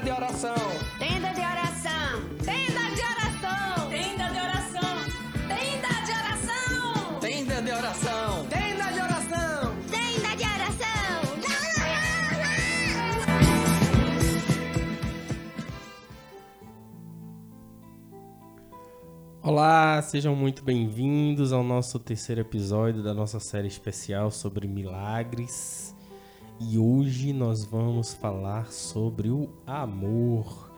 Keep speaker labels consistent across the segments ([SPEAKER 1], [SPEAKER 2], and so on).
[SPEAKER 1] Tenda de oração.
[SPEAKER 2] Tenda de oração. Tenda de oração.
[SPEAKER 3] Tenda de oração.
[SPEAKER 2] Tenda de oração.
[SPEAKER 1] Tenda de oração. Tenda de oração.
[SPEAKER 2] Tenda de oração.
[SPEAKER 4] Olá, sejam muito bem-vindos ao nosso terceiro episódio da nossa série especial sobre milagres. E hoje nós vamos falar sobre o amor.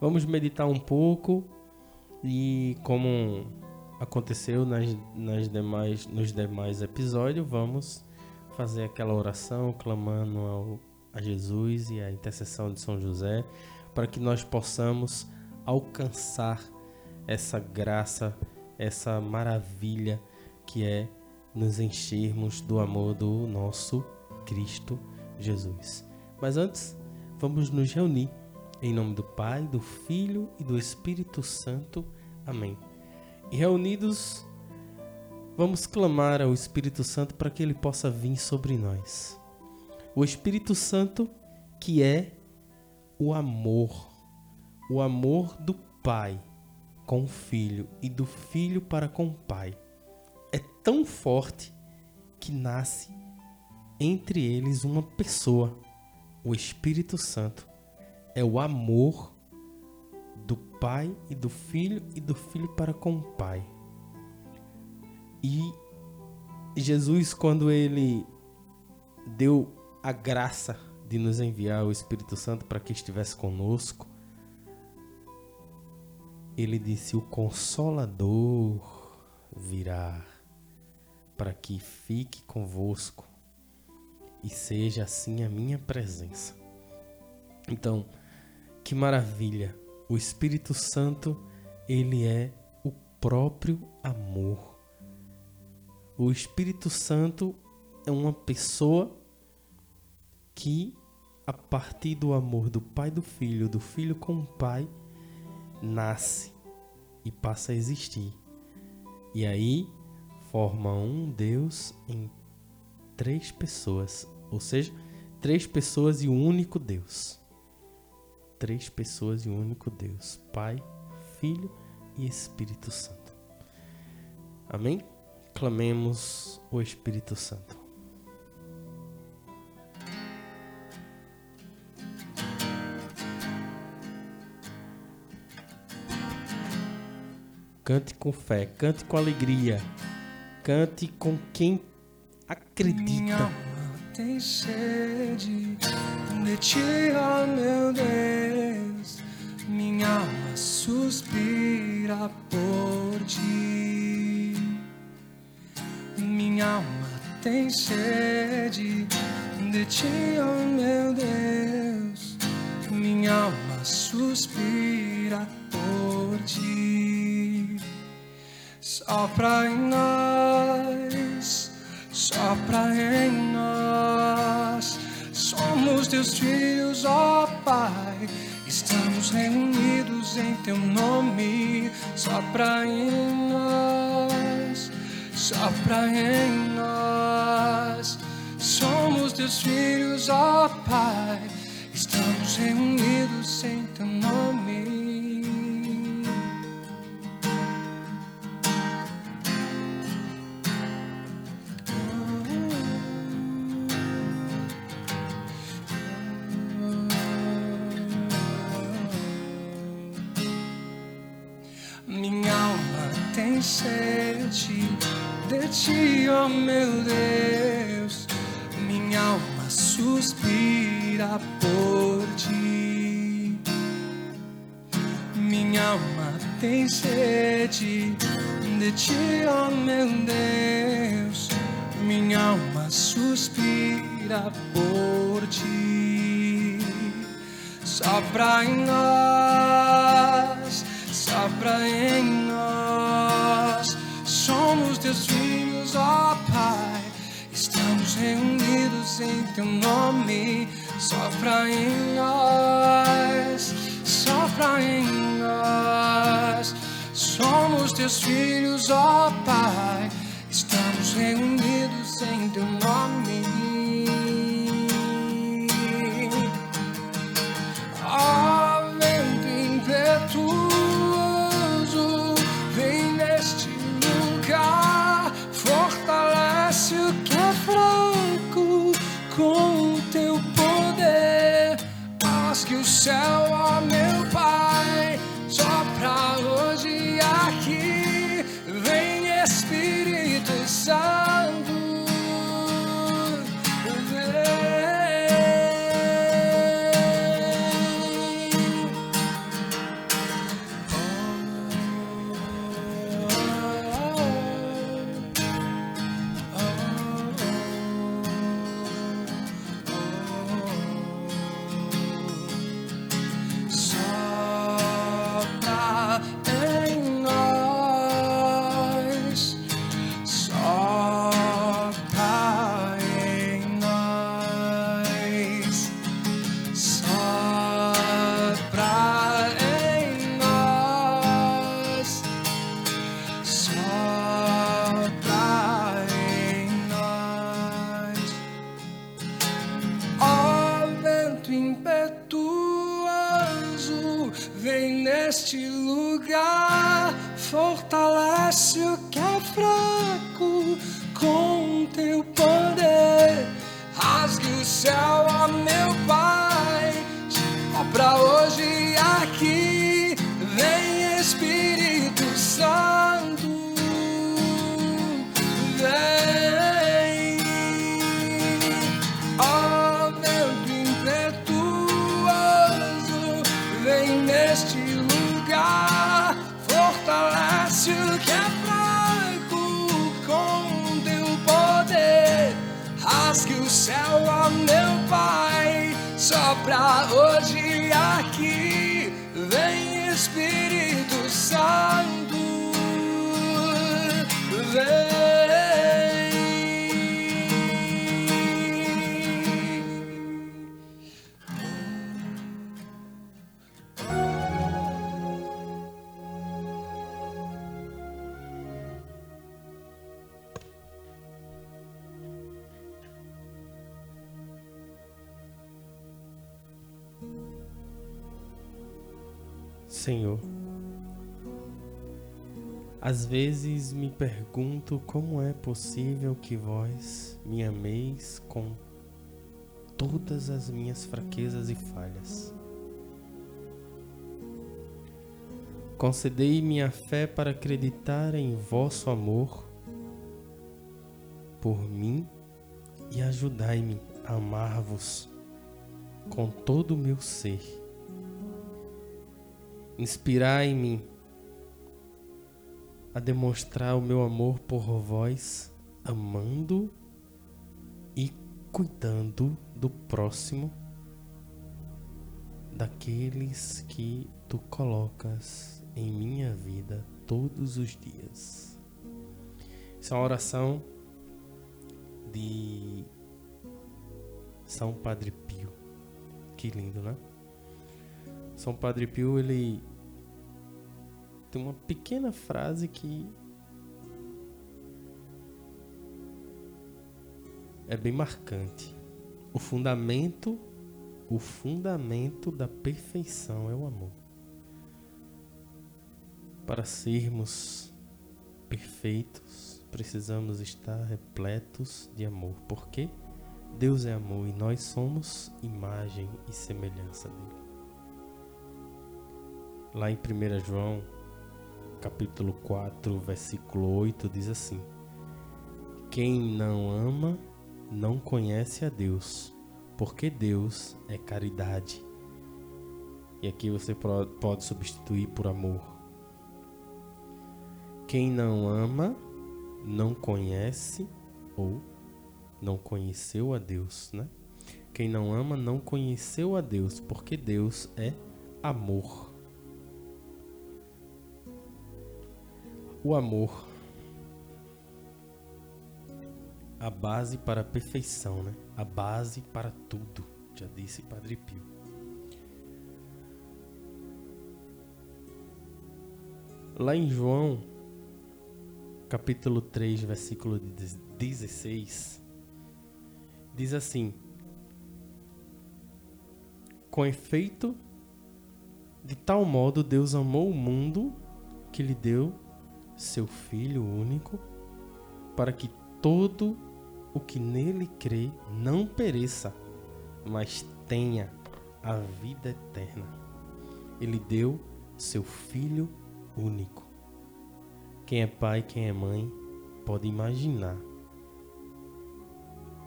[SPEAKER 4] Vamos meditar um pouco e como aconteceu nas, nas demais, nos demais episódios, vamos fazer aquela oração clamando ao, a Jesus e a intercessão de São José para que nós possamos alcançar essa graça, essa maravilha que é nos enchermos do amor do nosso Cristo Jesus. Mas antes, vamos nos reunir em nome do Pai, do Filho e do Espírito Santo. Amém. E reunidos, vamos clamar ao Espírito Santo para que ele possa vir sobre nós. O Espírito Santo que é o amor, o amor do Pai com o filho e do filho para com o pai é tão forte que nasce entre eles uma pessoa, o Espírito Santo. É o amor do pai e do filho e do filho para com o pai. E Jesus, quando ele deu a graça de nos enviar o Espírito Santo para que estivesse conosco, ele disse: O Consolador virá para que fique convosco e seja assim a minha presença. Então, que maravilha! O Espírito Santo, ele é o próprio amor. O Espírito Santo é uma pessoa que, a partir do amor do Pai do Filho, do Filho com o Pai, nasce e passa a existir. E aí forma um Deus em três pessoas, ou seja, três pessoas e um único Deus. Três pessoas e um único Deus: Pai, Filho e Espírito Santo. Amém? Clamemos o Espírito Santo. Cante com fé, cante com alegria, cante com quem acredita.
[SPEAKER 5] Tem sede de ti, ó meu Deus. Minha alma suspira por ti. Minha alma tem sede de ti, ó meu Deus. Minha alma suspira por ti. Sopra em nós, sopra em nós. Somos teus filhos, ó Pai. Estamos reunidos em teu nome. Sopra em nós, sopra em nós. Somos teus filhos, ó Pai. Estamos reunidos em teu nome. Tem sede de ti, ó meu Deus. Minha alma suspira por ti. Sopra em nós, sopra em nós. Somos teus filhos, ó Pai. Estamos reunidos em teu nome. Sopra em nós, sopra em nós. Teus filhos, ó Pai. Estamos reunidos em teu nome. Vem neste lugar, fortalece o que é fraco com teu poder. Rasgue o céu, ó meu Pai, só pra hoje aqui. Vem Espírito
[SPEAKER 4] Senhor, às vezes me pergunto como é possível que vós me ameis com todas as minhas fraquezas e falhas. Concedei-me a fé para acreditar em vosso amor por mim e ajudai-me a amar-vos com todo o meu ser. Inspirai-me a demonstrar o meu amor por vós, amando e cuidando do próximo, daqueles que tu colocas em minha vida todos os dias. Essa é uma oração de São Padre Pio. Que lindo, né? São Padre Pio, ele tem uma pequena frase que é bem marcante. O fundamento, o fundamento da perfeição é o amor. Para sermos perfeitos, precisamos estar repletos de amor, porque Deus é amor e nós somos imagem e semelhança dele. Lá em 1 João, capítulo 4, versículo 8, diz assim: Quem não ama não conhece a Deus, porque Deus é caridade. E aqui você pode substituir por amor. Quem não ama não conhece ou não conheceu a Deus, né? Quem não ama não conheceu a Deus, porque Deus é amor. O amor, a base para a perfeição, né? A base para tudo, já disse Padre Pio. Lá em João, capítulo 3, versículo 16, diz assim: Com efeito, de tal modo Deus amou o mundo que lhe deu seu Filho único, para que todo o que nele crê não pereça, mas tenha a vida eterna. Ele deu seu Filho único. Quem é pai, quem é mãe, pode imaginar.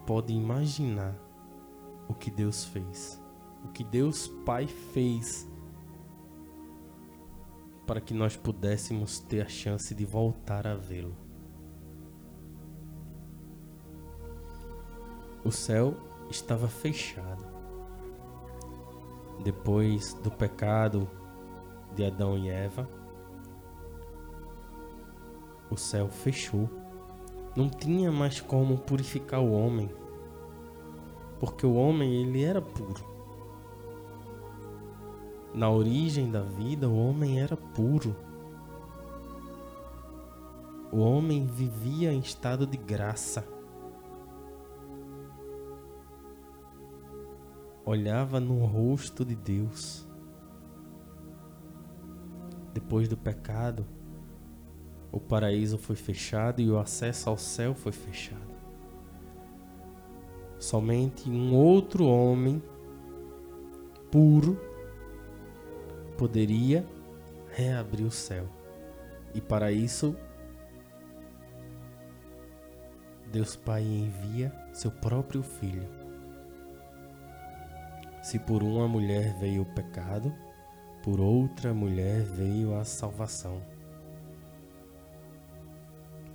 [SPEAKER 4] Pode imaginar o que Deus fez. O que Deus Pai fez para que nós pudéssemos ter a chance de voltar a vê-lo. O céu estava fechado. Depois do pecado de Adão e Eva, o céu fechou. Não tinha mais como purificar o homem, porque o homem ele era puro. Na origem da vida, o homem era puro. O homem vivia em estado de graça. Olhava no rosto de Deus. Depois do pecado, o paraíso foi fechado e o acesso ao céu foi fechado. Somente um outro homem puro poderia reabrir o céu. E para isso, Deus Pai envia seu próprio Filho. Se por uma mulher veio o pecado, por outra mulher veio a salvação.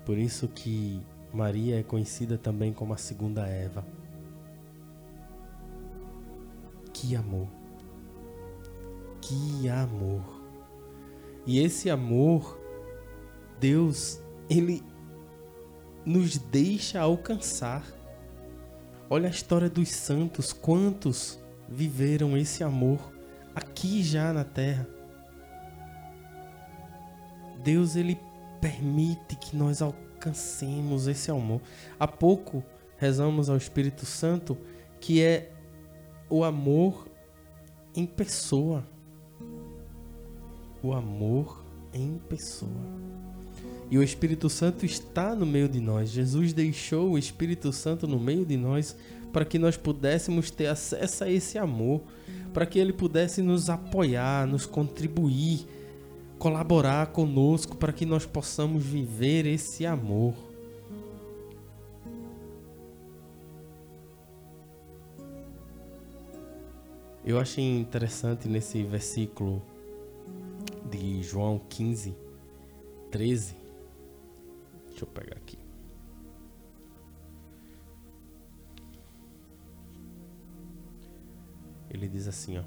[SPEAKER 4] Por isso que Maria é conhecida também como a segunda Eva. Que amor! Que amor! E esse amor, Deus, ele nos deixa alcançar. Olha a história dos santos, quantos viveram esse amor aqui já na terra. Deus ele permite que nós alcancemos esse amor. Há pouco rezamos ao Espírito Santo que é o amor em pessoa. O amor em pessoa. E o Espírito Santo está no meio de nós. Jesus deixou o Espírito Santo no meio de nós para que nós pudéssemos ter acesso a esse amor, para que ele pudesse nos apoiar, nos contribuir, colaborar conosco para que nós possamos viver esse amor. Eu achei interessante nesse versículo de João 15, 13. Deixa eu pegar aqui. Ele diz assim, ó.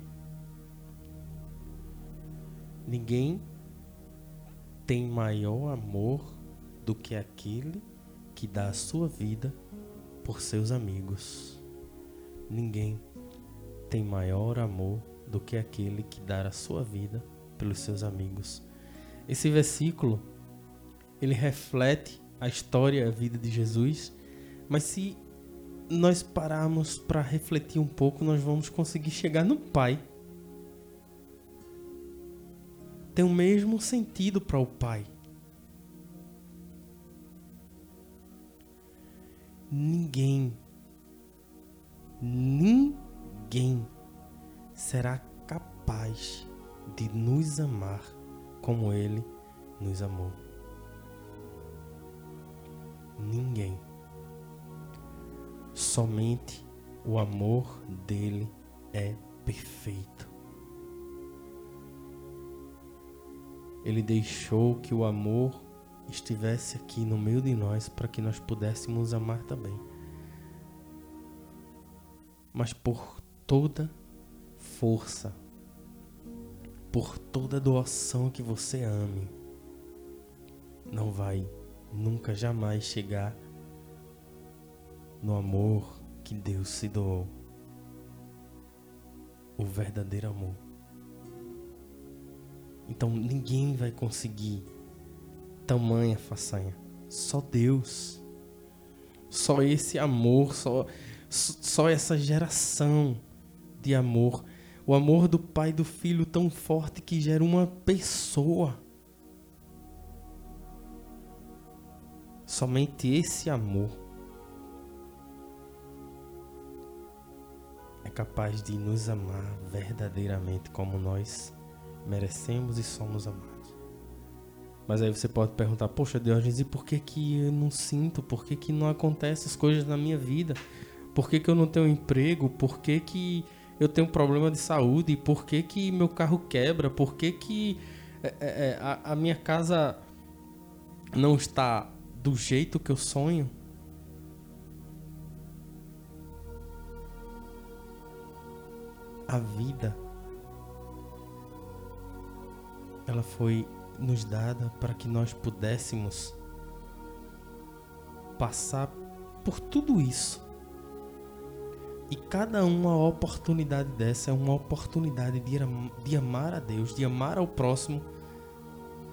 [SPEAKER 4] Ninguém tem maior amor do que aquele que dá a sua vida por seus amigos. Ninguém tem maior amor do que aquele que dá a sua vida pelos seus amigos. Esse versículo ele reflete a história, a vida de Jesus, mas se nós pararmos para refletir um pouco, nós vamos conseguir chegar no Pai. Tem o mesmo sentido para o Pai. Ninguém, ninguém será capaz de nos amar como Ele nos amou. Ninguém. Somente o amor dele é perfeito. Ele deixou que o amor estivesse aqui no meio de nós para que nós pudéssemos amar também. Mas por toda força, por toda doação que você ame, não vai nunca jamais chegar no amor que Deus se doou. O verdadeiro amor. Então ninguém vai conseguir tamanha façanha. Só Deus. Só esse amor, só, só essa geração de amor. O amor do pai e do filho tão forte que gera uma pessoa. Somente esse amor é capaz de nos amar verdadeiramente como nós merecemos e somos amados. Mas aí você pode perguntar, poxa Deus, e por que que eu não sinto? Por que que não acontecem as coisas na minha vida? Por que que eu não tenho emprego? Por que que eu tenho problema de saúde? Por que que meu carro quebra? Por que que é, é, é a, a minha casa não está do jeito que eu sonho? A vida ela foi nos dada para que nós pudéssemos passar por tudo isso. E cada uma oportunidade dessa é uma oportunidade de, de amar a Deus, de amar ao próximo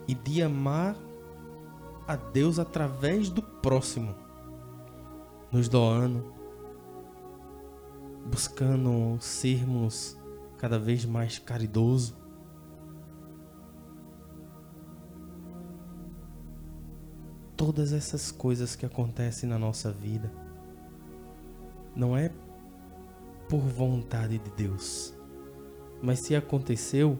[SPEAKER 4] e de amar a Deus através do próximo, nos doando, buscando sermos cada vez mais caridosos todas essas coisas que acontecem na nossa vida não é por vontade de Deus, mas se aconteceu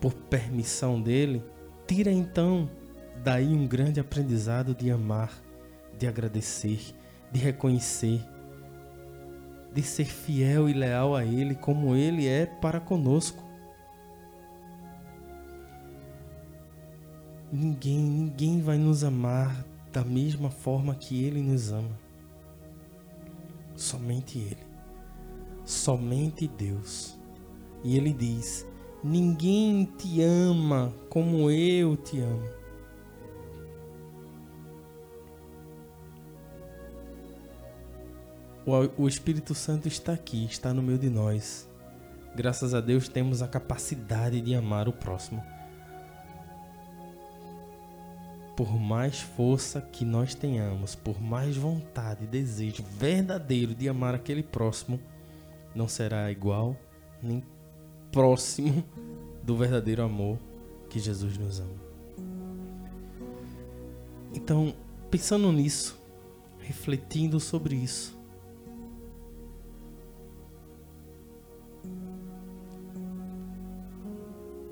[SPEAKER 4] por permissão dele, tira então daí um grande aprendizado de amar, de agradecer, de reconhecer, de ser fiel e leal a ele como ele é para conosco. Ninguém, ninguém vai nos amar da mesma forma que ele nos ama. Somente ele. Somente Deus. E ele diz: Ninguém te ama como eu te amo. O Espírito Santo está aqui, está no meio de nós. Graças a Deus temos a capacidade de amar o próximo por mais força que nós tenhamos, por mais vontade e desejo verdadeiro de amar aquele próximo, não será igual nem próximo do verdadeiro amor que Jesus nos ama. Então, pensando nisso, refletindo sobre isso,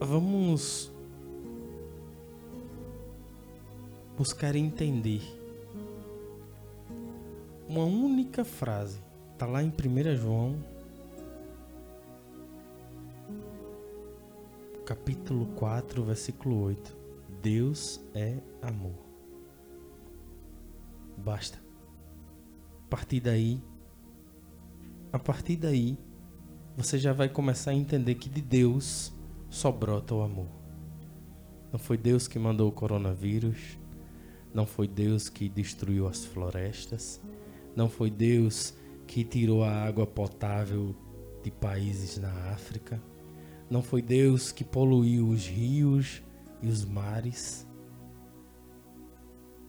[SPEAKER 4] vamos buscar entender uma única frase. Está lá em 1 João, capítulo 4, versículo 8. Deus é amor. Basta. A partir daí, a partir daí, você já vai começar a entender que de Deus só brota o amor. Não foi Deus que mandou o coronavírus, não foi Deus que destruiu as florestas. Não foi Deus que tirou a água potável de países na África. Não foi Deus que poluiu os rios e os mares.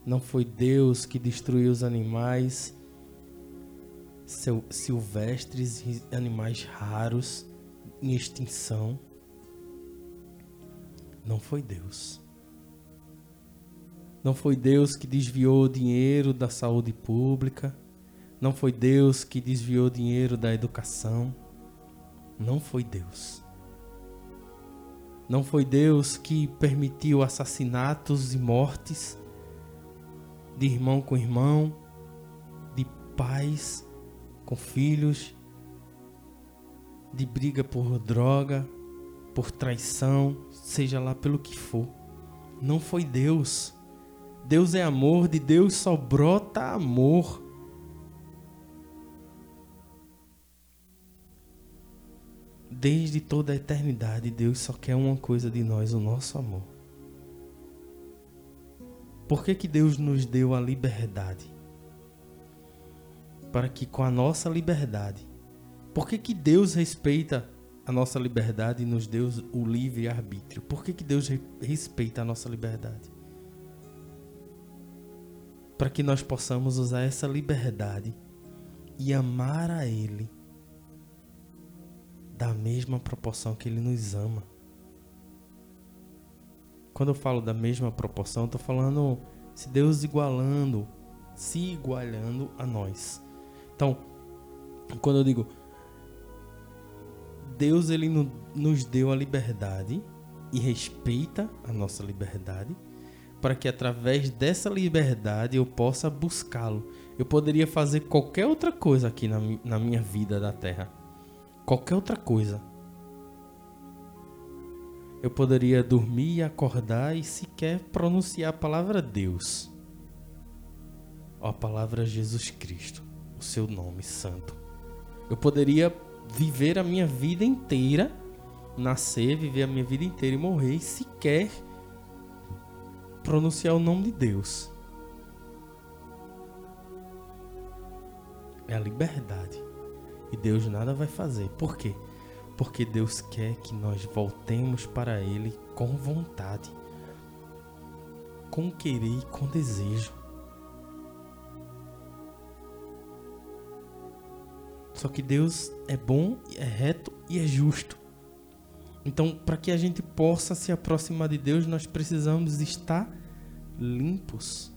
[SPEAKER 4] Não foi Deus que destruiu os animais silvestres e animais raros em extinção. Não foi Deus. Não foi Deus que desviou o dinheiro da saúde pública. Não foi Deus que desviou o dinheiro da educação. Não foi Deus. Não foi Deus que permitiu assassinatos e mortes de irmão com irmão, de pais com filhos, de briga por droga, por traição, seja lá pelo que for. Não foi Deus. Deus é amor, de Deus só brota amor. Desde toda a eternidade, Deus só quer uma coisa de nós, o nosso amor. Por que, que Deus nos deu a liberdade? Para que com a nossa liberdade, por que, que Deus respeita a nossa liberdade e nos deu o livre arbítrio? Por que, que Deus respeita a nossa liberdade? Para que nós possamos usar essa liberdade e amar a Ele da mesma proporção que Ele nos ama. Quando eu falo da mesma proporção, estou falando se Deus igualando, se igualando a nós. Então, quando eu digo Deus ele nos deu a liberdade e respeita a nossa liberdade, para que através dessa liberdade eu possa buscá-lo. Eu poderia fazer qualquer outra coisa aqui na, na minha vida da terra. Qualquer outra coisa. Eu poderia dormir acordar e sequer pronunciar a palavra Deus. Ou a palavra Jesus Cristo, o seu nome santo. Eu poderia viver a minha vida inteira, nascer, viver a minha vida inteira e morrer e sequer pronunciar o nome de Deus. É a liberdade. E Deus nada vai fazer. Por quê? Porque Deus quer que nós voltemos para Ele com vontade, com querer e com desejo. Só que Deus é bom, é reto e é justo. Então, para que a gente possa se aproximar de Deus, nós precisamos estar limpos.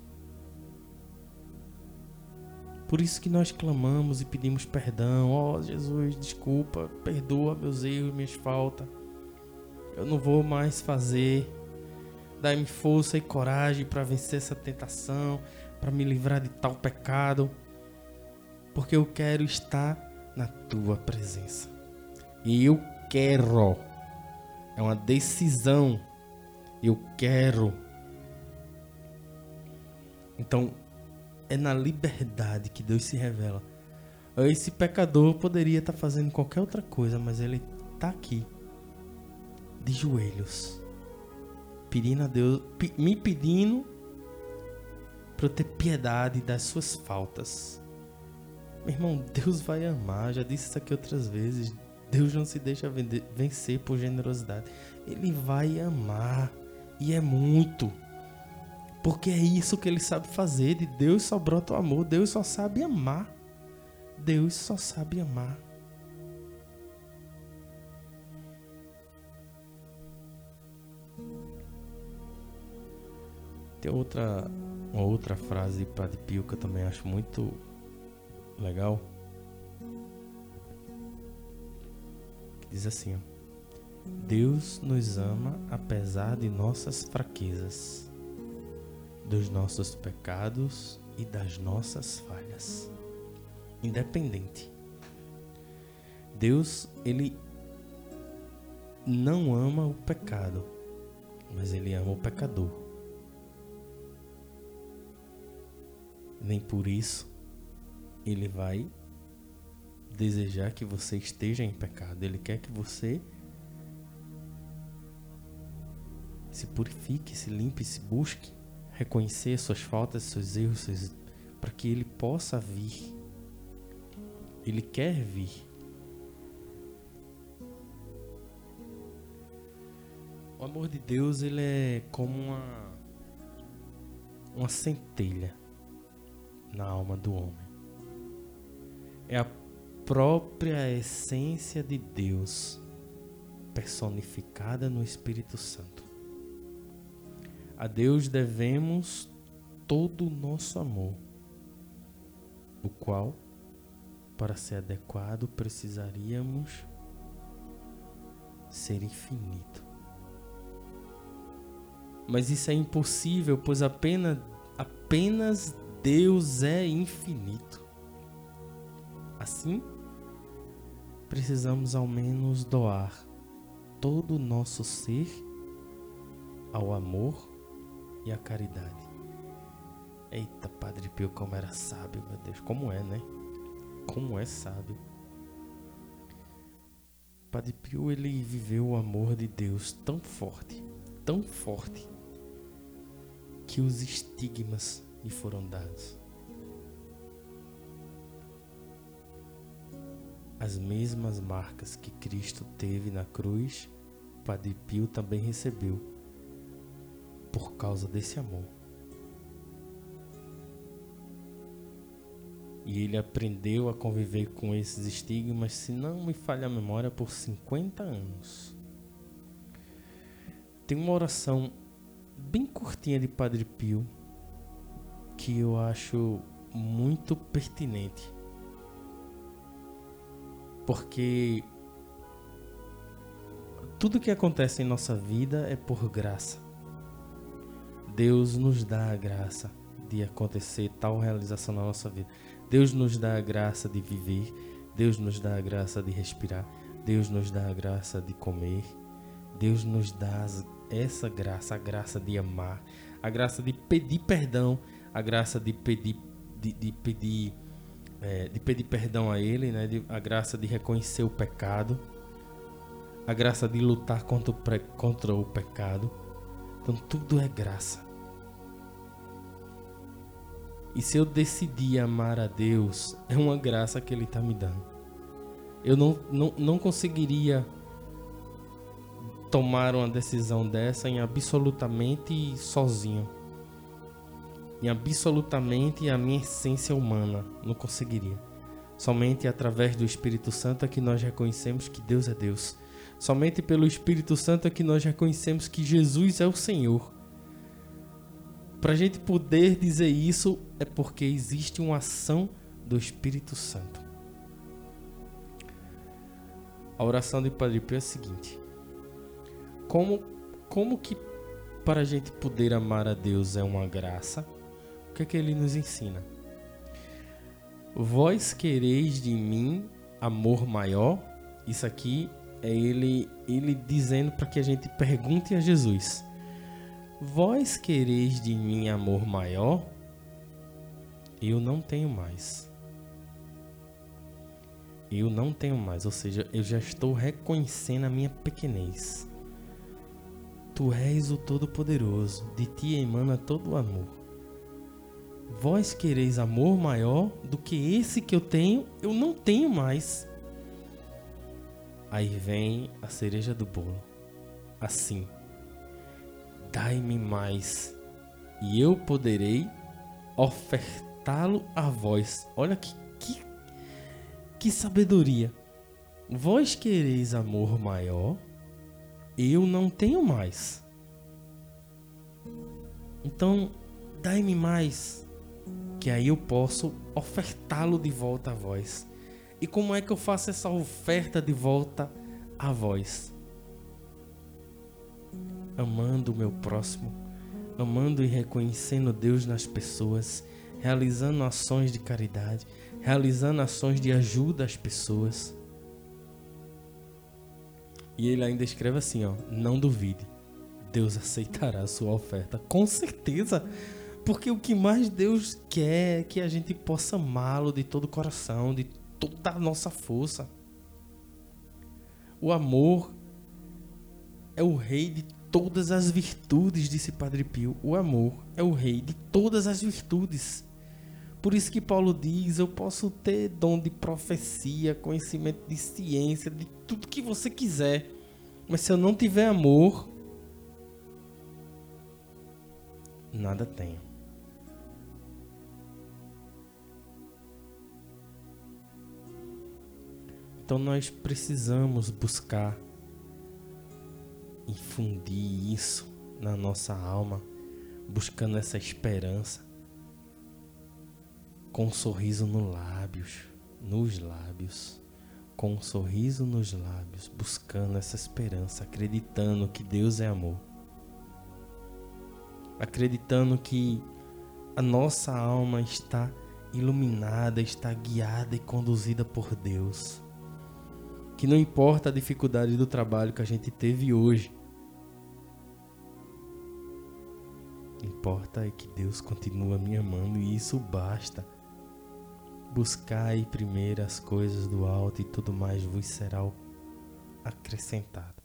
[SPEAKER 4] Por isso que nós clamamos e pedimos perdão. Ó oh, Jesus, desculpa, perdoa meus erros, minhas faltas. Eu não vou mais fazer. Dá-me força e coragem para vencer essa tentação, para me livrar de tal pecado, porque eu quero estar na tua presença. E eu quero. É uma decisão. Eu quero. Então, é na liberdade que Deus se revela. Esse pecador poderia estar fazendo qualquer outra coisa, mas ele está aqui, de joelhos, pedindo a Deus, me pedindo para eu ter piedade das suas faltas. Meu irmão, Deus vai amar. Já disse isso aqui outras vezes. Deus não se deixa vencer por generosidade. Ele vai amar. E é muito. Porque é isso que ele sabe fazer. De Deus só brota o amor. Deus só sabe amar. Deus só sabe amar. Tem outra, uma outra frase de Pio que eu também acho muito legal. Diz assim: Deus nos ama apesar de nossas fraquezas, dos nossos pecados e das nossas falhas. Independente. Deus, ele não ama o pecado, mas ele ama o pecador. Nem por isso ele vai desejar que você esteja em pecado. Ele quer que você se purifique, se limpe, se busque reconhecer suas faltas, seus erros, seus... para que ele possa vir. Ele quer vir. O amor de Deus ele é como uma uma centelha na alma do homem é a própria essência de Deus personificada no Espírito Santo. A Deus devemos todo o nosso amor, o qual, para ser adequado, precisaríamos ser infinito. Mas isso é impossível, pois apenas, apenas Deus é infinito. Assim, precisamos ao menos doar todo o nosso ser ao amor e à caridade. Eita, Padre Pio, como era sábio, meu Deus, como é, né? Como é sábio. Padre Pio, ele viveu o amor de Deus tão forte, tão forte, que os estigmas lhe foram dados. As mesmas marcas que Cristo teve na cruz, Padre Pio também recebeu por causa desse amor. E ele aprendeu a conviver com esses estigmas, se não me falha a memória, por 50 anos. Tem uma oração bem curtinha de Padre Pio que eu acho muito pertinente porque tudo que acontece em nossa vida é por graça. Deus nos dá a graça de acontecer tal realização na nossa vida. Deus nos dá a graça de viver. Deus nos dá a graça de respirar. Deus nos dá a graça de comer. Deus nos dá essa graça, a graça de amar, a graça de pedir perdão, a graça de pedir, de, de pedir é, de pedir perdão a Ele, né? De, a graça de reconhecer o pecado, a graça de lutar contra o, pre, contra o pecado. Então tudo é graça. E se eu decidir amar a Deus, é uma graça que Ele está me dando. Eu não, não, não conseguiria tomar uma decisão dessa em absolutamente sozinho em absolutamente a minha essência humana. Não conseguiria. Somente através do Espírito Santo é que nós reconhecemos que Deus é Deus. Somente pelo Espírito Santo é que nós reconhecemos que Jesus é o Senhor. Para a gente poder dizer isso é porque existe uma ação do Espírito Santo. A oração de Padre Pio é a seguinte: Como, como que para a gente poder amar a Deus é uma graça? Que é que ele nos ensina? Vós quereis de mim amor maior? Isso aqui é ele, ele dizendo para que a gente pergunte a Jesus: Vós quereis de mim amor maior? Eu não tenho mais. Eu não tenho mais, ou seja, eu já estou reconhecendo a minha pequenez. Tu és o Todo-Poderoso, de ti emana todo o amor. Vós quereis amor maior do que esse que eu tenho, eu não tenho mais. Aí vem a cereja do bolo. Assim, dai-me mais, e eu poderei ofertá-lo a vós. Olha que, que, que sabedoria. Vós quereis amor maior, eu não tenho mais. Então, dai-me mais, que aí eu posso ofertá-lo de volta a vós. E como é que eu faço essa oferta de volta a vós? amando o meu próximo, amando e reconhecendo Deus nas pessoas, realizando ações de caridade, realizando ações de ajuda às pessoas. E ele ainda escreve assim, ó, não duvide. Deus aceitará a sua oferta, com certeza. Porque o que mais Deus quer é que a gente possa amá-lo de todo o coração, de toda a nossa força. O amor é o rei de todas as virtudes, disse Padre Pio. O amor é o rei de todas as virtudes. Por isso que Paulo diz: Eu posso ter dom de profecia, conhecimento de ciência, de tudo que você quiser. Mas se eu não tiver amor, nada tenho. Então nós precisamos buscar infundir isso na nossa alma, buscando essa esperança, com um sorriso nos lábios, nos lábios, com um sorriso nos lábios, buscando essa esperança, acreditando que Deus é amor, acreditando que a nossa alma está iluminada, está guiada e conduzida por Deus. Que não importa a dificuldade do trabalho que a gente teve hoje, Importa é que Deus continua me amando e isso basta. Buscai primeiro as coisas do alto e tudo mais vos será acrescentado.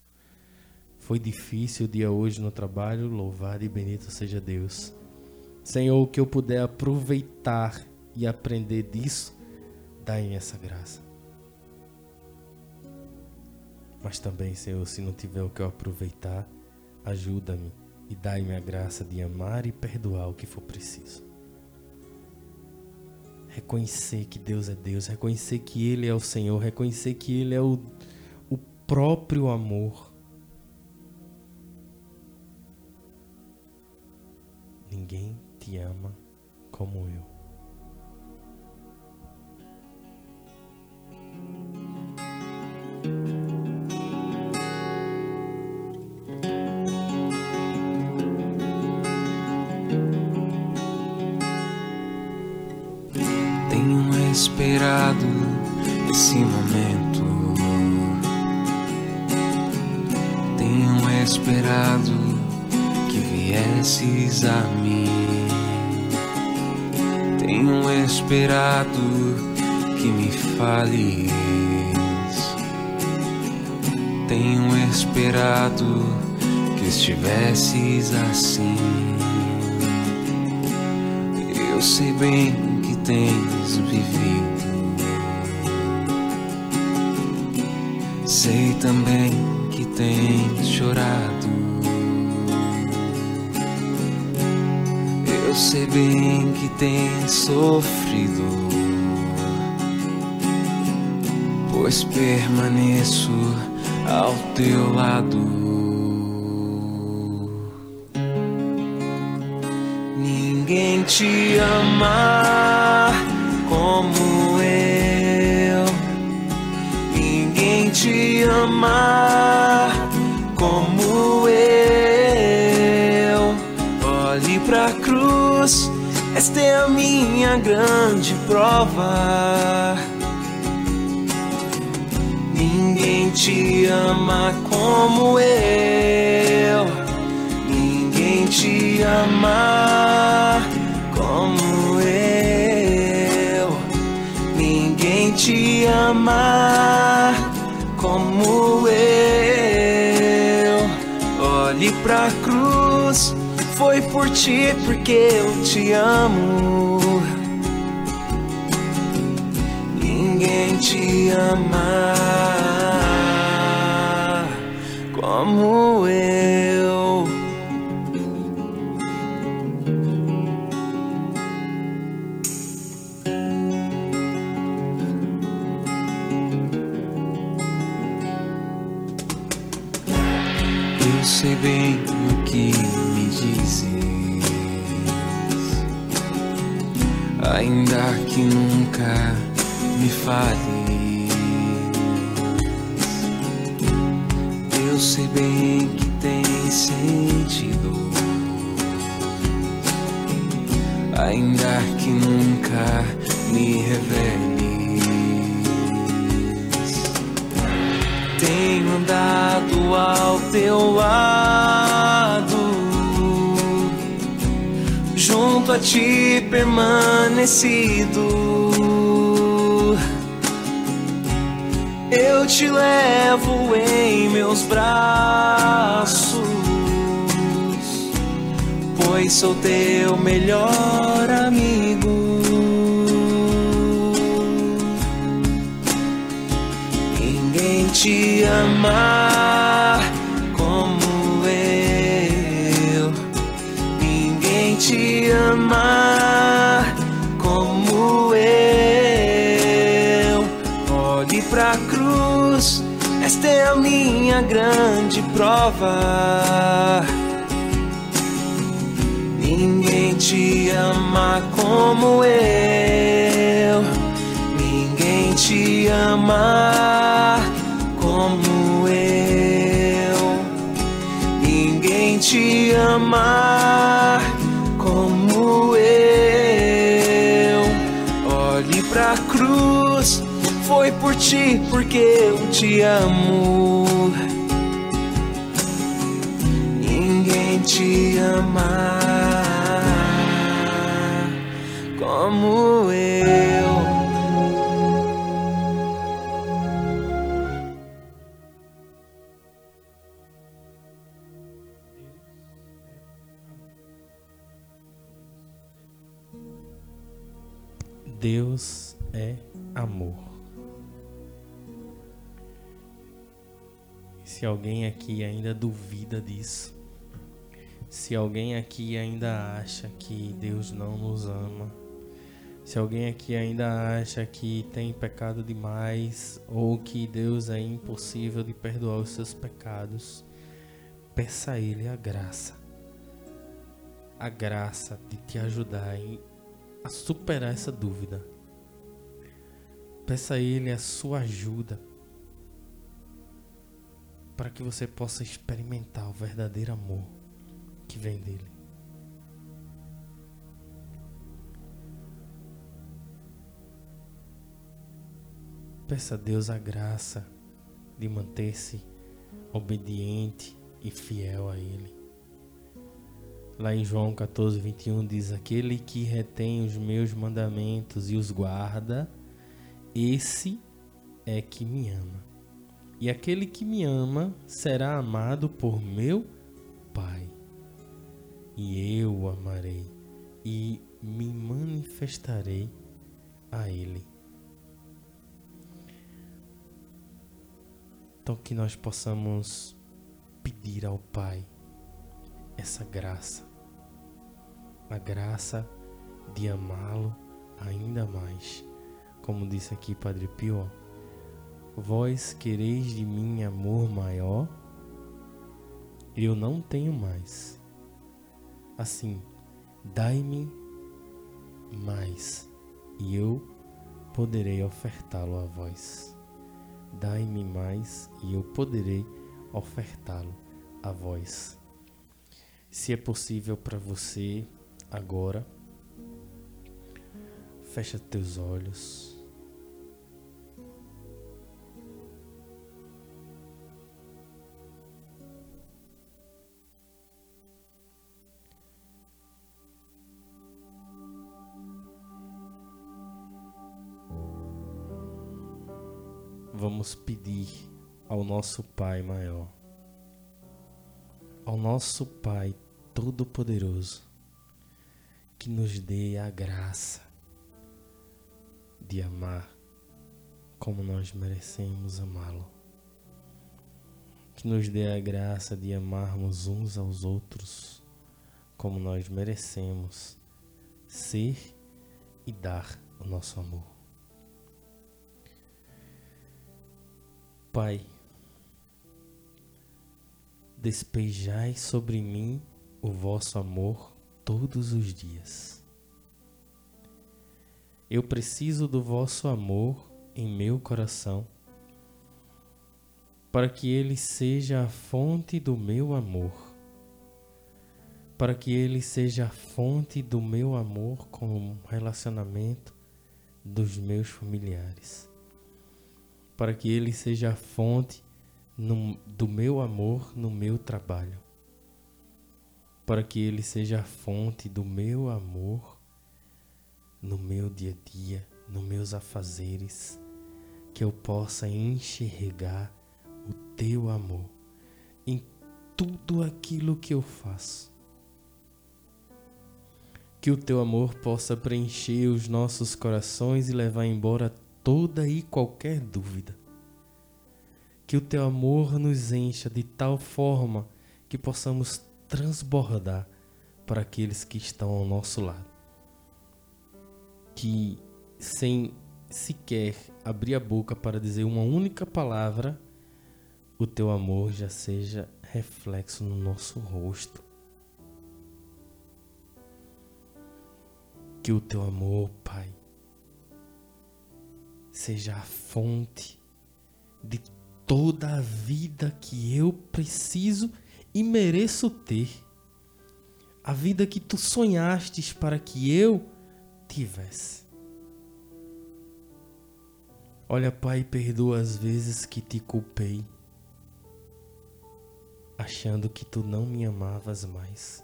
[SPEAKER 4] Foi difícil o dia hoje no trabalho, louvado e bendito seja Deus. Senhor, o que eu puder aproveitar e aprender disso, dai-me essa graça. Mas também, Senhor, se não tiver o que eu aproveitar, ajuda-me e dai-me a graça de amar e perdoar o que for preciso. Reconhecer que Deus é Deus, reconhecer que Ele é o Senhor, reconhecer que Ele é o, o próprio amor. Ninguém te ama como eu.
[SPEAKER 5] Esperado esse momento. Tenho esperado que viesses a mim. Tenho esperado que me fales. Tenho esperado que estivesses assim. Eu sei bem tens vivido. Sei também que tens chorado. Eu sei bem que tens sofrido. Pois permaneço ao teu lado. Ninguém te ama como eu. Te ama como eu. Olhe pra cruz, esta é a minha grande prova. Ninguém te ama como eu. Ninguém te ama como eu. Ninguém te ama pra cruz, foi por ti porque eu te amo. Ninguém te ama como eu. Eu sei bem ainda que nunca me fales. Eu sei bem que tem sentido, ainda que nunca me reveles. Tenho andado ao teu lado, junto a ti permanecido. Eu te levo em meus braços, pois sou teu melhor amigo. Ninguém te ama te ama como eu. Olhe pra cruz, esta é a minha grande prova. Ninguém te ama como eu. Ninguém te ama como eu. Ninguém te ama por ti porque eu te amo. Ninguém te ama como eu.
[SPEAKER 4] Deus é amor. Se alguém aqui ainda duvida disso, se alguém aqui ainda acha que Deus não nos ama, se alguém aqui ainda acha que tem pecado demais ou que Deus é impossível de perdoar os seus pecados, peça a Ele a graça. A graça de te ajudar a superar essa dúvida. Peça a Ele a sua ajuda para que você possa experimentar o verdadeiro amor que vem dele. Peça a Deus a graça de manter-se obediente e fiel a Ele. Lá em João 14, 21 diz: Aquele que retém os meus mandamentos e os guarda, esse é que me ama. E aquele que me ama será amado por meu Pai. E eu o amarei e me manifestarei a Ele. Então, que nós possamos pedir ao Pai essa graça, a graça de amá-lo ainda mais. Como disse aqui Padre Pio, Vós quereis de mim amor maior? Eu não tenho mais. Assim, dai-me mais, e eu poderei ofertá-lo a vós. Dai-me mais, e eu poderei ofertá-lo a vós. Se é possível para você agora, fecha teus olhos. Vamos pedir ao nosso Pai maior, ao nosso Pai Todo-Poderoso, que nos dê a graça de amar como nós merecemos amá-lo. Que nos dê a graça de amarmos uns aos outros como nós merecemos ser e dar o nosso amor. Pai, despejai sobre mim o vosso amor todos os dias. Eu preciso do vosso amor em meu coração, para que ele seja a fonte do meu amor, para que ele seja a fonte do meu amor com o relacionamento dos meus familiares para que Ele seja a fonte no, do meu amor no meu trabalho, para que Ele seja a fonte do meu amor no meu dia a dia, nos meus afazeres, que eu possa enxergar o Teu amor em tudo aquilo que eu faço. Que o Teu amor possa preencher os nossos corações e levar embora toda e qualquer dúvida. Que o teu amor nos encha de tal forma que possamos transbordar para aqueles que estão ao nosso lado. Que sem sequer abrir a boca para dizer uma única palavra, o teu amor já seja reflexo no nosso rosto. Que o teu amor, Pai, seja a fonte de toda a vida que eu preciso e mereço ter. A vida que tu sonhastes para que eu tivesse. Olha, Pai, perdoa as vezes que te culpei, achando que tu não me amavas mais,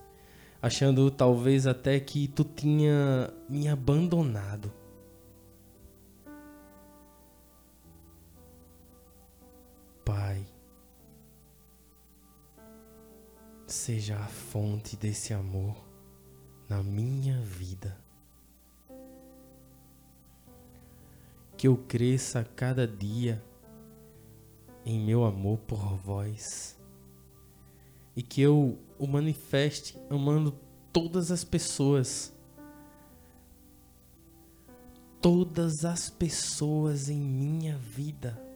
[SPEAKER 4] achando talvez até que tu tinha me abandonado. Pai, seja a fonte desse amor na minha vida. Que eu cresça a cada dia em meu amor por vós e que eu o manifeste amando todas as pessoas. Todas as pessoas em minha vida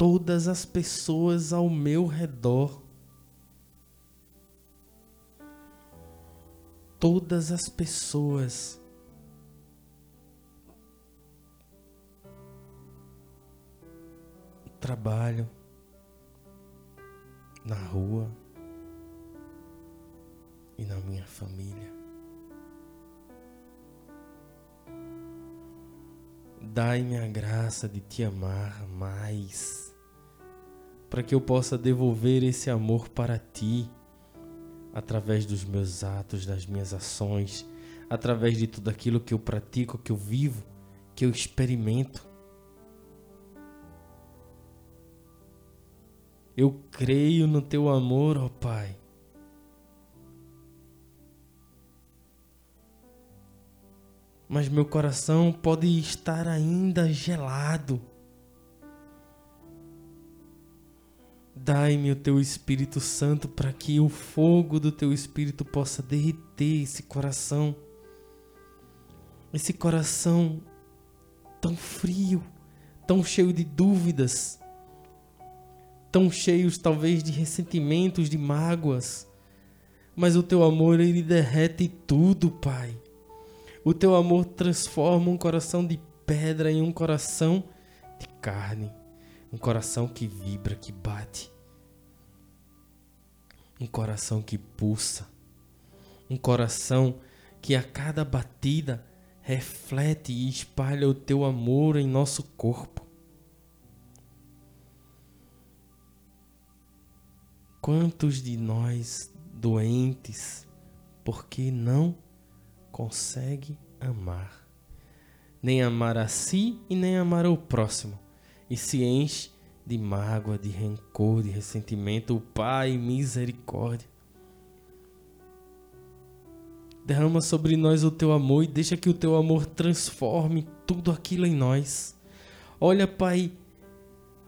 [SPEAKER 4] todas as pessoas ao meu redor. Todas as pessoas. Trabalho, na rua e na minha família. Dai-me a graça de te amar mais para que eu possa devolver esse amor para ti através dos meus atos, das minhas ações, através de tudo aquilo que eu pratico, que eu vivo, que eu experimento. Eu creio no teu amor, ó Pai. Mas meu coração pode estar ainda gelado. Dai-me o teu Espírito Santo para que o fogo do teu Espírito possa derreter esse coração. Esse coração tão frio, tão cheio de dúvidas, tão cheios talvez de ressentimentos, de mágoas. Mas o teu amor, ele derrete tudo, Pai. O teu amor transforma um coração de pedra em um coração de carne, um coração que vibra, que bate, um coração que pulsa, um coração que a cada batida reflete e espalha o teu amor em nosso corpo. Quantos de nós doentes porque não consegue amar, nem amar a si e nem amar o próximo, e se enche de mágoa, de rancor, de ressentimento, o Pai, misericórdia. Derrama sobre nós o teu amor e deixa que o teu amor transforme tudo aquilo em nós. Olha, Pai,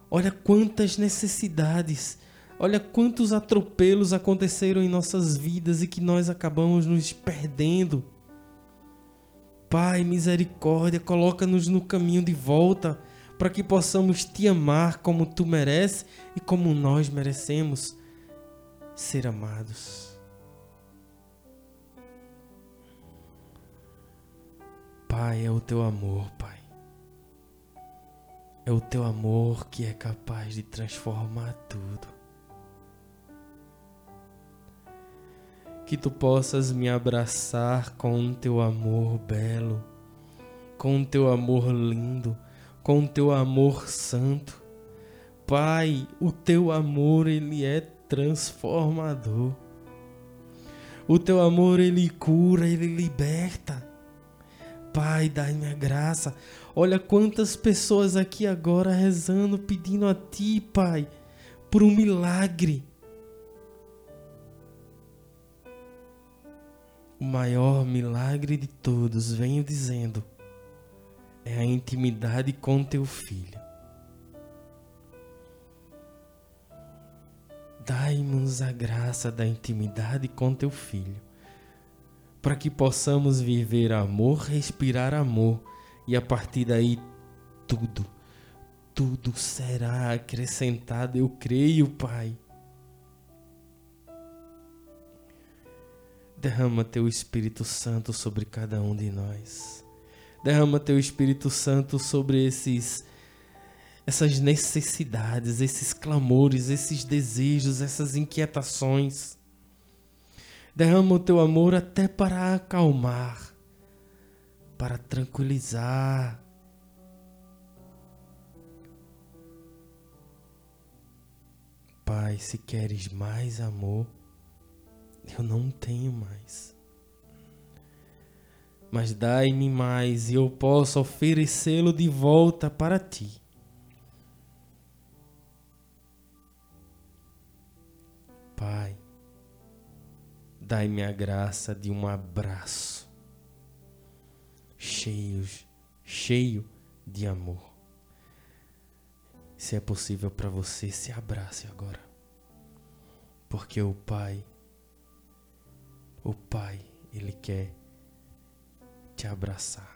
[SPEAKER 4] olha quantas necessidades, olha quantos atropelos aconteceram em nossas vidas e que nós acabamos nos perdendo. Pai, misericórdia, coloca-nos no caminho de volta para que possamos te amar como tu mereces e como nós merecemos ser amados. Pai, é o teu amor, Pai. É o teu amor que é capaz de transformar tudo. Que tu possas me abraçar com o teu amor belo, com o teu amor lindo, com o teu amor santo. Pai, o teu amor ele é transformador. O teu amor ele cura, ele liberta. Pai, dai-me a graça. Olha quantas pessoas aqui agora rezando, pedindo a Ti, Pai, por um milagre. O maior milagre de todos, venho dizendo, é a intimidade com Teu Filho. Dai-nos a graça da intimidade com Teu Filho para que possamos viver amor, respirar amor e a partir daí tudo, tudo será acrescentado, eu creio, Pai. Derrama teu Espírito Santo sobre cada um de nós. Derrama teu Espírito Santo sobre esses essas necessidades, esses clamores, esses desejos, essas inquietações. Derrama o teu amor até para acalmar, para tranquilizar. Pai, se queres mais amor, eu não tenho mais. Mas dai-me mais e eu posso oferecê-lo de volta para ti. Pai, Dai-me a graça de um abraço cheio, cheio de amor. Se é possível para você, se abrace agora. Porque o Pai, o Pai, Ele quer te abraçar.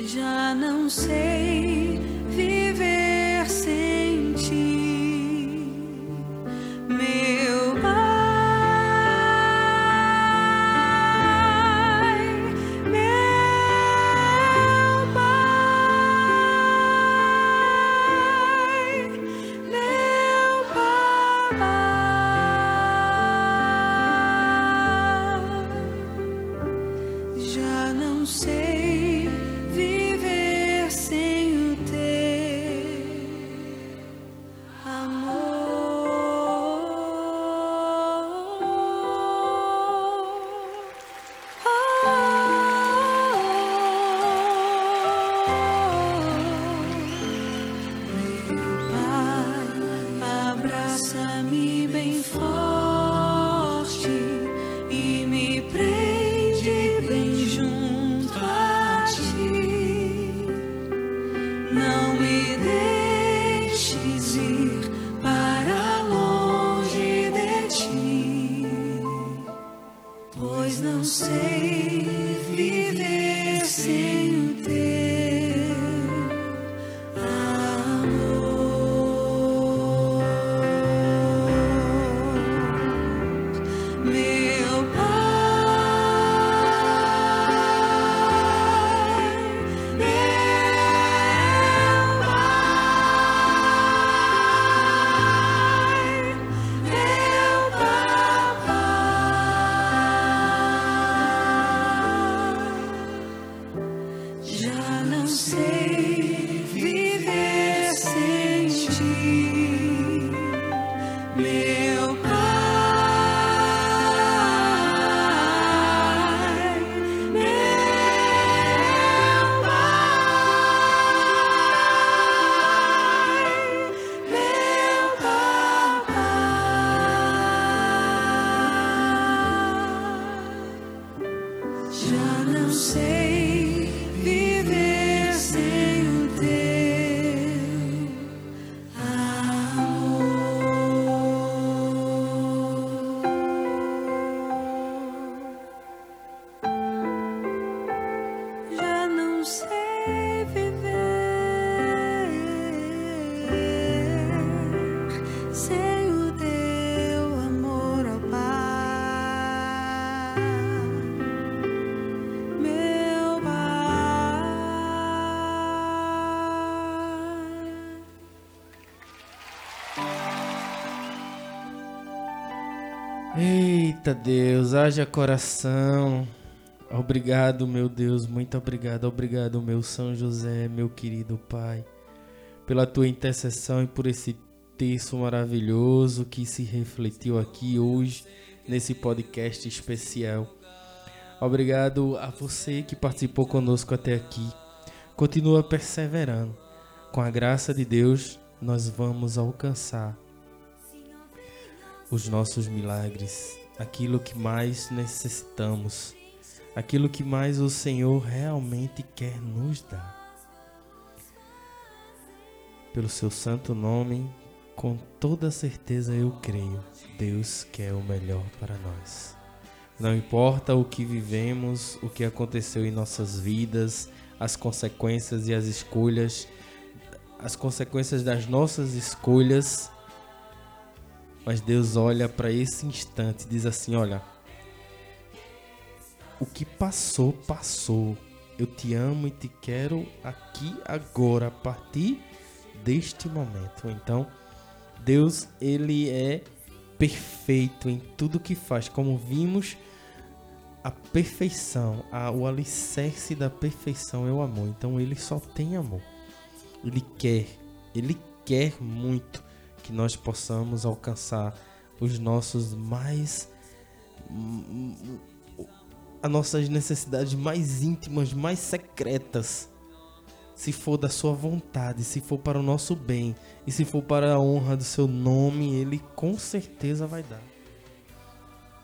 [SPEAKER 3] Já não sei. Já não sei.
[SPEAKER 4] Eita Deus, haja coração. Obrigado, meu Deus, muito obrigado, obrigado, meu São José, meu querido Pai, pela tua intercessão e por esse texto maravilhoso que se refletiu aqui hoje nesse podcast especial. Obrigado a você que participou conosco até aqui. Continua perseverando. Com a graça de Deus, nós vamos alcançar os nossos milagres, aquilo que mais necessitamos, aquilo que mais o Senhor realmente quer nos dar. Pelo seu santo nome, com toda certeza eu creio, Deus quer o melhor para nós. Não importa o que vivemos, o que aconteceu em nossas vidas, as consequências e as escolhas, as consequências das nossas escolhas, mas Deus olha para esse instante e diz assim: Olha, o que passou, passou. Eu te amo e te quero aqui agora, a partir deste momento. Então, Deus, ele é perfeito em tudo que faz, como vimos, a perfeição, a, o alicerce da perfeição é o amor. Então, ele só tem amor. Ele quer, ele quer muito que nós possamos alcançar os nossos mais as nossas necessidades mais íntimas, mais secretas. Se for da sua vontade, se for para o nosso bem e se for para a honra do seu nome, ele com certeza vai dar.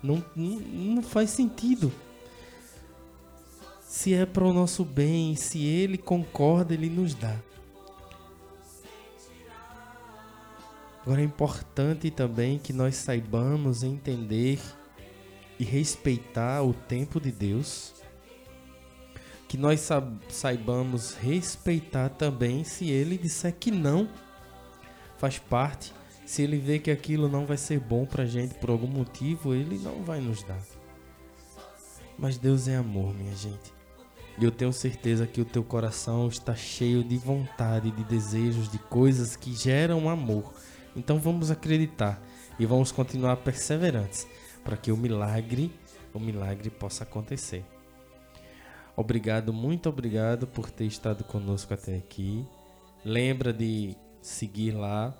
[SPEAKER 4] Não, não, não faz sentido. Se é para o nosso bem, se ele concorda, ele nos dá. Agora é importante também que nós saibamos entender e respeitar o tempo de Deus. Que nós saibamos respeitar também se ele disser que não. Faz parte. Se ele vê que aquilo não vai ser bom pra gente por algum motivo, ele não vai nos dar. Mas Deus é amor, minha gente. E eu tenho certeza que o teu coração está cheio de vontade, de desejos, de coisas que geram amor então vamos acreditar e vamos continuar perseverantes para que o milagre, o milagre possa acontecer. Obrigado, muito obrigado por ter estado conosco até aqui. Lembra de seguir lá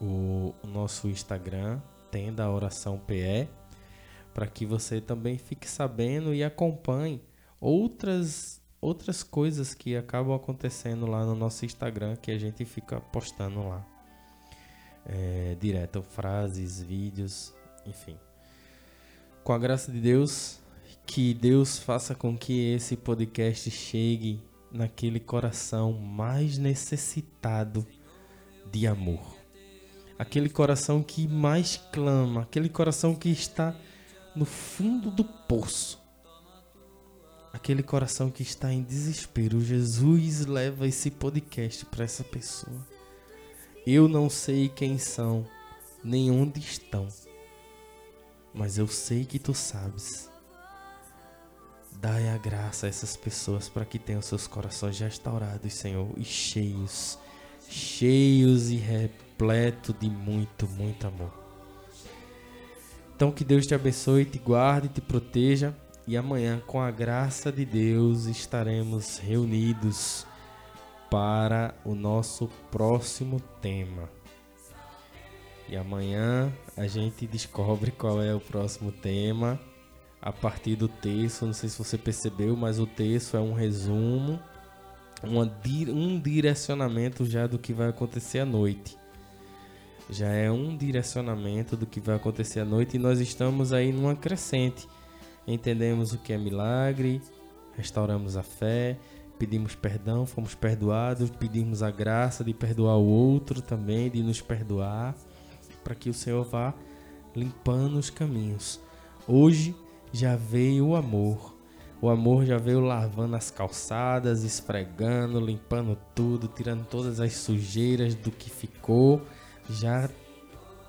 [SPEAKER 4] o, nosso Instagram, Tenda Oração PE, para que você também fique sabendo e acompanhe outras outras coisas que acabam acontecendo lá no nosso Instagram que a gente fica postando lá é, direto, frases, vídeos, enfim. Com a graça de Deus, que Deus faça com que esse podcast chegue naquele coração mais necessitado de amor. Aquele coração que mais clama, aquele coração que está no fundo do poço. Aquele coração que está em desespero. Jesus leva esse podcast para essa pessoa. Eu não sei quem são, nem onde estão, mas eu sei que tu sabes. Dai a graça a essas pessoas para que tenham seus corações restaurados, Senhor, e cheios, cheios e repleto de muito, muito amor. Então que Deus te abençoe, te guarde, te proteja e amanhã, com a graça de Deus, estaremos reunidos para o nosso próximo tema. E amanhã a gente descobre qual é o próximo tema a partir do texto. Não sei se você percebeu, mas o texto é um resumo, um direcionamento já do que vai acontecer à noite. Já é um direcionamento do que vai acontecer à noite e nós estamos aí numa crescente. Entendemos o que é milagre, restauramos a fé, pedimos perdão, fomos perdoados, pedimos a graça de perdoar o outro também, de nos perdoar, para que o Senhor vá limpando os caminhos. Hoje já veio o amor. O amor já veio lavando as calçadas, esfregando, limpando tudo, tirando todas as sujeiras do que ficou, já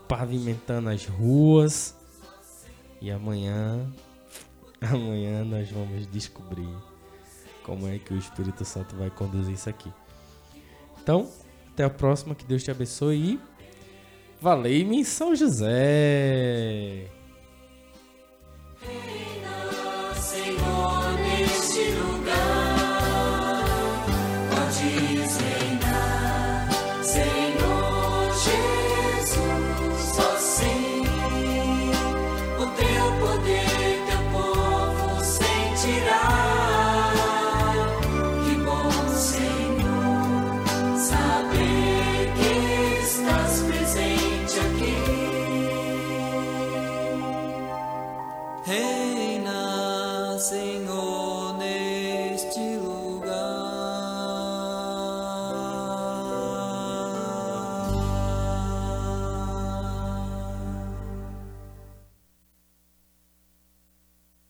[SPEAKER 4] pavimentando as ruas. E amanhã, amanhã nós vamos descobrir como é que o Espírito Santo vai conduzir isso aqui. Então, até a próxima, que Deus te abençoe e Valei-me São José.
[SPEAKER 6] Senhor, neste lugar,